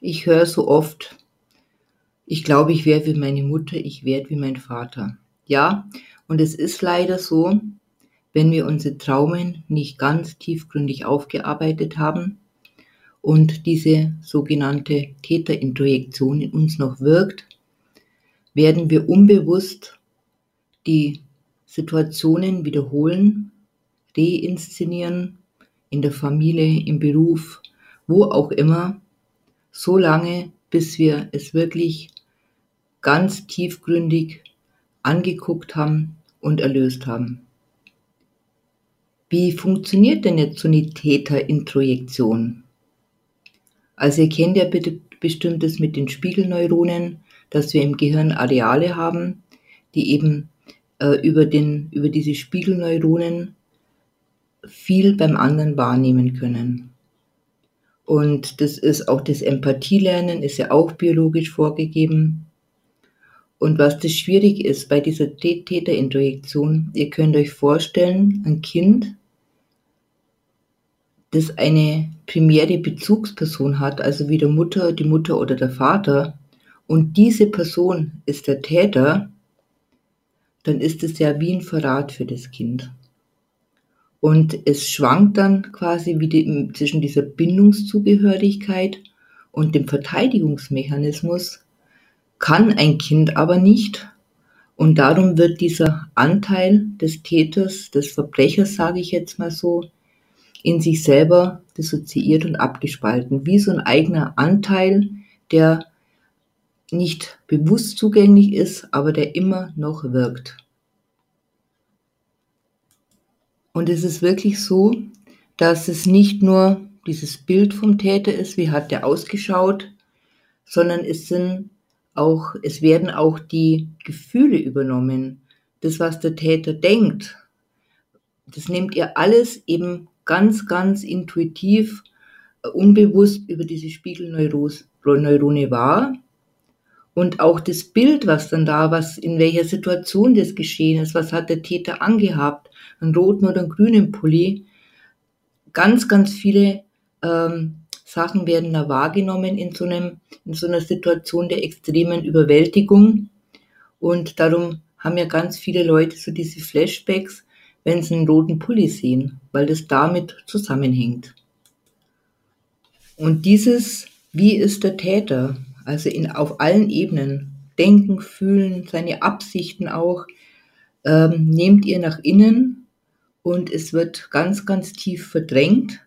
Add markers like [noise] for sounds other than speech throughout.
Ich höre so oft, ich glaube, ich werde wie meine Mutter, ich werde wie mein Vater. Ja, und es ist leider so, wenn wir unsere Traumen nicht ganz tiefgründig aufgearbeitet haben und diese sogenannte Täterintrojektion in uns noch wirkt, werden wir unbewusst die Situationen wiederholen, reinszenieren, in der Familie, im Beruf, wo auch immer, so lange, bis wir es wirklich ganz tiefgründig angeguckt haben und erlöst haben. Wie funktioniert denn jetzt so eine Täterintrojektion? Also ihr kennt ja bestimmt das mit den Spiegelneuronen, dass wir im Gehirn Areale haben, die eben äh, über, den, über diese Spiegelneuronen viel beim anderen wahrnehmen können. Und das ist auch das Empathielernen, ist ja auch biologisch vorgegeben. Und was das schwierig ist bei dieser Täterintrojektion, ihr könnt euch vorstellen, ein Kind, das eine primäre Bezugsperson hat, also wie der Mutter, die Mutter oder der Vater, und diese Person ist der Täter, dann ist es ja wie ein Verrat für das Kind. Und es schwankt dann quasi wieder zwischen dieser Bindungszugehörigkeit und dem Verteidigungsmechanismus, kann ein Kind aber nicht. Und darum wird dieser Anteil des Täters, des Verbrechers, sage ich jetzt mal so, in sich selber dissoziiert und abgespalten, wie so ein eigener Anteil, der nicht bewusst zugänglich ist, aber der immer noch wirkt. Und es ist wirklich so, dass es nicht nur dieses Bild vom Täter ist, wie hat der ausgeschaut, sondern es sind auch, es werden auch die Gefühle übernommen. Das, was der Täter denkt, das nehmt ihr alles eben ganz, ganz intuitiv, unbewusst über diese Spiegelneurone wahr. Und auch das Bild, was dann da, was in welcher Situation das geschehen ist, was hat der Täter angehabt, einen roten oder einen grünen Pulli. Ganz, ganz viele ähm, Sachen werden da wahrgenommen in so, einem, in so einer Situation der extremen Überwältigung. Und darum haben ja ganz viele Leute so diese Flashbacks, wenn sie einen roten Pulli sehen, weil das damit zusammenhängt. Und dieses, wie ist der Täter? Also in, auf allen Ebenen, denken, fühlen, seine Absichten auch, ähm, nehmt ihr nach innen und es wird ganz, ganz tief verdrängt.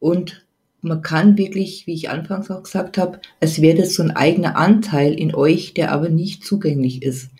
Und man kann wirklich, wie ich anfangs auch gesagt habe, es wäre das so ein eigener Anteil in euch, der aber nicht zugänglich ist.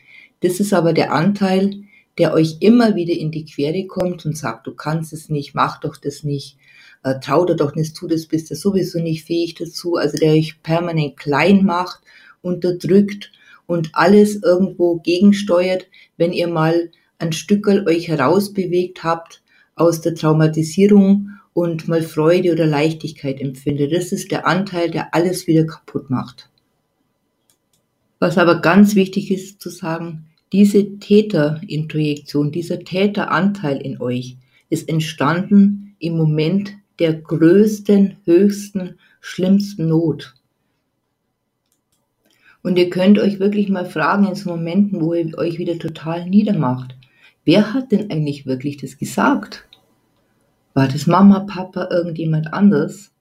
Das ist aber der Anteil, der euch immer wieder in die Quere kommt und sagt, du kannst es nicht, mach doch das nicht, äh, trau dir doch nicht zu, das bist du sowieso nicht fähig dazu, also der euch permanent klein macht, unterdrückt und alles irgendwo gegensteuert, wenn ihr mal ein Stückel euch herausbewegt habt aus der Traumatisierung und mal Freude oder Leichtigkeit empfindet. Das ist der Anteil, der alles wieder kaputt macht. Was aber ganz wichtig ist zu sagen, diese Täterintrojektion, dieser Täteranteil in euch ist entstanden im Moment der größten, höchsten, schlimmsten Not. Und ihr könnt euch wirklich mal fragen in so Momenten, wo ihr euch wieder total niedermacht. Wer hat denn eigentlich wirklich das gesagt? War das Mama, Papa, irgendjemand anders?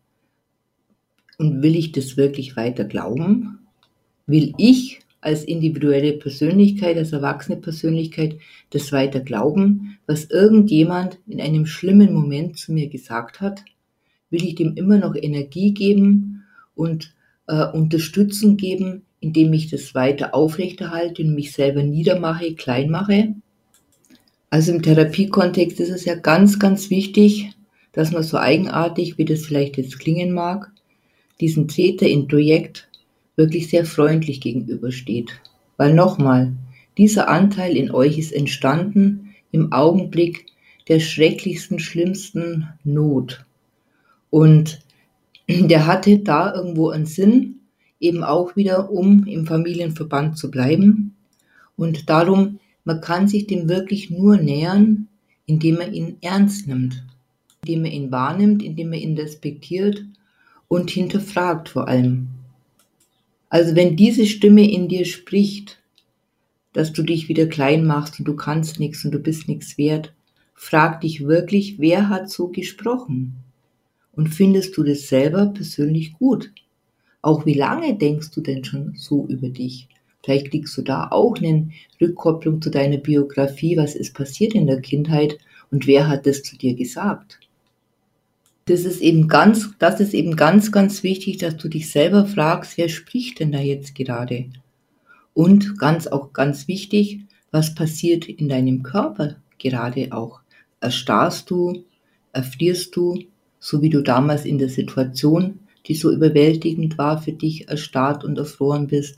Und will ich das wirklich weiter glauben? Will ich als individuelle Persönlichkeit, als erwachsene Persönlichkeit das weiter glauben, was irgendjemand in einem schlimmen Moment zu mir gesagt hat? Will ich dem immer noch Energie geben und äh, Unterstützung geben, indem ich das weiter aufrechterhalte und mich selber niedermache, klein mache? Also im Therapiekontext ist es ja ganz, ganz wichtig, dass man so eigenartig, wie das vielleicht jetzt klingen mag, diesen Täter in Projekt wirklich sehr freundlich gegenübersteht. Weil nochmal, dieser Anteil in euch ist entstanden im Augenblick der schrecklichsten, schlimmsten Not. Und der hatte da irgendwo einen Sinn, eben auch wieder, um im Familienverband zu bleiben. Und darum man kann sich dem wirklich nur nähern, indem man ihn ernst nimmt, indem man ihn wahrnimmt, indem man ihn respektiert und hinterfragt vor allem. Also wenn diese Stimme in dir spricht, dass du dich wieder klein machst und du kannst nichts und du bist nichts wert, frag dich wirklich, wer hat so gesprochen? Und findest du das selber persönlich gut? Auch wie lange denkst du denn schon so über dich? Vielleicht kriegst du da auch eine Rückkopplung zu deiner Biografie. Was ist passiert in der Kindheit und wer hat das zu dir gesagt? Das ist eben ganz, das ist eben ganz, ganz wichtig, dass du dich selber fragst, wer spricht denn da jetzt gerade? Und ganz, auch ganz wichtig, was passiert in deinem Körper gerade auch? Erstarrst du? Erfrierst du? So wie du damals in der Situation, die so überwältigend war für dich, erstarrt und erfroren bist?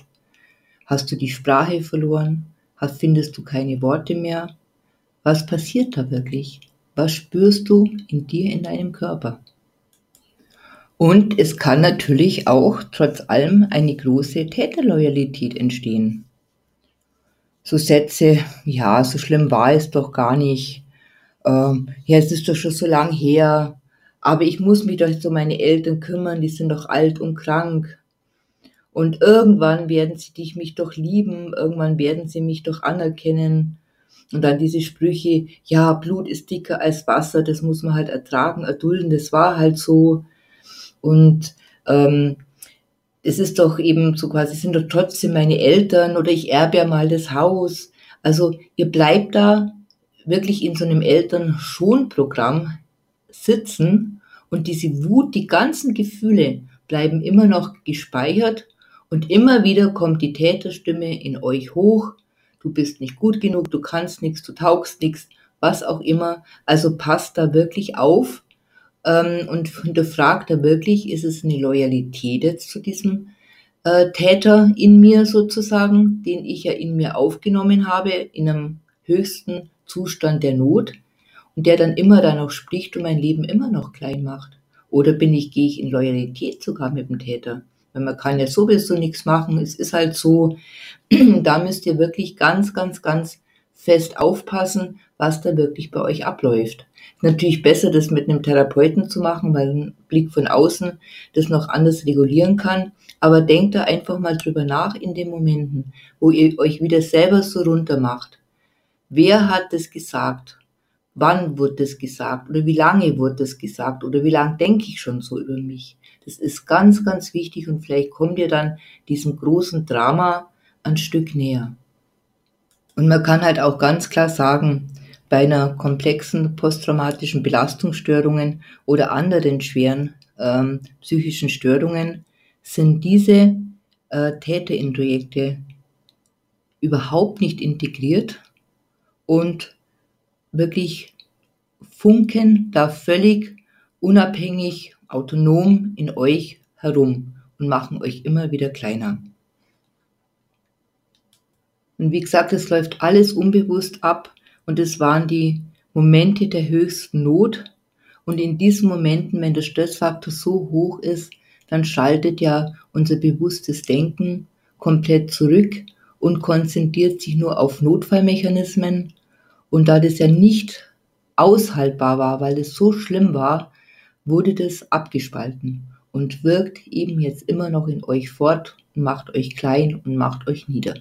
Hast du die Sprache verloren? Findest du keine Worte mehr? Was passiert da wirklich? Was spürst du in dir, in deinem Körper? Und es kann natürlich auch trotz allem eine große Täterloyalität entstehen. So Sätze, ja, so schlimm war es doch gar nicht. Ähm, ja, es ist doch schon so lang her. Aber ich muss mich doch so meine Eltern kümmern, die sind doch alt und krank. Und irgendwann werden sie dich mich doch lieben, irgendwann werden sie mich doch anerkennen. Und dann diese Sprüche, ja, Blut ist dicker als Wasser, das muss man halt ertragen, erdulden, das war halt so. Und ähm, es ist doch eben so quasi, sind doch trotzdem meine Eltern oder ich erbe ja mal das Haus. Also ihr bleibt da wirklich in so einem Eltern-Schon-Programm sitzen und diese Wut, die ganzen Gefühle bleiben immer noch gespeichert und immer wieder kommt die Täterstimme in euch hoch. Du bist nicht gut genug, du kannst nichts, du taugst nichts, was auch immer. Also passt da wirklich auf ähm, und hinterfragt da wirklich, ist es eine Loyalität jetzt zu diesem äh, Täter in mir sozusagen, den ich ja in mir aufgenommen habe, in einem höchsten Zustand der Not und der dann immer da noch spricht und mein Leben immer noch klein macht. Oder bin ich, gehe ich in Loyalität sogar mit dem Täter? Weil man kann ja sowieso nichts machen. Es ist halt so, [clears throat] da müsst ihr wirklich ganz, ganz, ganz fest aufpassen, was da wirklich bei euch abläuft. Natürlich besser, das mit einem Therapeuten zu machen, weil ein Blick von außen das noch anders regulieren kann. Aber denkt da einfach mal drüber nach in den Momenten, wo ihr euch wieder selber so runter macht. Wer hat das gesagt? Wann wurde das gesagt? Oder wie lange wurde das gesagt? Oder wie lange denke ich schon so über mich? Das ist ganz, ganz wichtig und vielleicht kommt ihr dann diesem großen Drama ein Stück näher. Und man kann halt auch ganz klar sagen, bei einer komplexen posttraumatischen Belastungsstörungen oder anderen schweren ähm, psychischen Störungen sind diese äh, Täterintrojekte überhaupt nicht integriert und wirklich funken da völlig unabhängig autonom in euch herum und machen euch immer wieder kleiner. Und wie gesagt, es läuft alles unbewusst ab und es waren die Momente der höchsten Not. Und in diesen Momenten, wenn der Stressfaktor so hoch ist, dann schaltet ja unser bewusstes Denken komplett zurück und konzentriert sich nur auf Notfallmechanismen. Und da das ja nicht aushaltbar war, weil es so schlimm war, wurde das abgespalten und wirkt eben jetzt immer noch in euch fort und macht euch klein und macht euch nieder.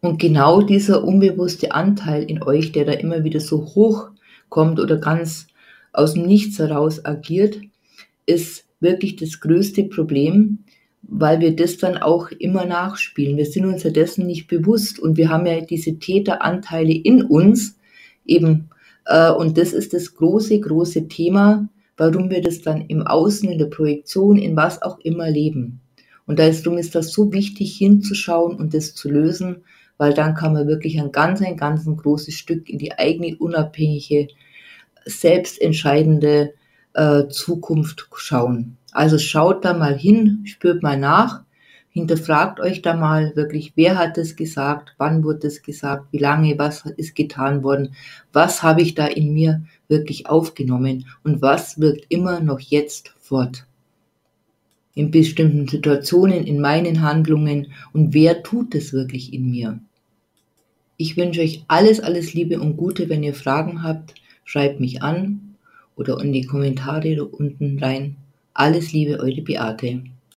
Und genau dieser unbewusste Anteil in euch, der da immer wieder so hoch kommt oder ganz aus dem Nichts heraus agiert, ist wirklich das größte Problem, weil wir das dann auch immer nachspielen. Wir sind uns ja dessen nicht bewusst und wir haben ja diese Täteranteile in uns eben. Äh, und das ist das große, große Thema, warum wir das dann im Außen, in der Projektion, in was auch immer leben. Und darum ist das so wichtig hinzuschauen und das zu lösen, weil dann kann man wirklich ein ganz, ein ganz ein großes Stück in die eigene unabhängige, selbstentscheidende äh, Zukunft schauen. Also schaut da mal hin, spürt mal nach, hinterfragt euch da mal wirklich, wer hat es gesagt, wann wurde es gesagt, wie lange, was ist getan worden, was habe ich da in mir wirklich aufgenommen und was wirkt immer noch jetzt fort. In bestimmten Situationen, in meinen Handlungen und wer tut es wirklich in mir. Ich wünsche euch alles, alles Liebe und Gute. Wenn ihr Fragen habt, schreibt mich an oder in die Kommentare unten rein. Alles Liebe, eure Beate.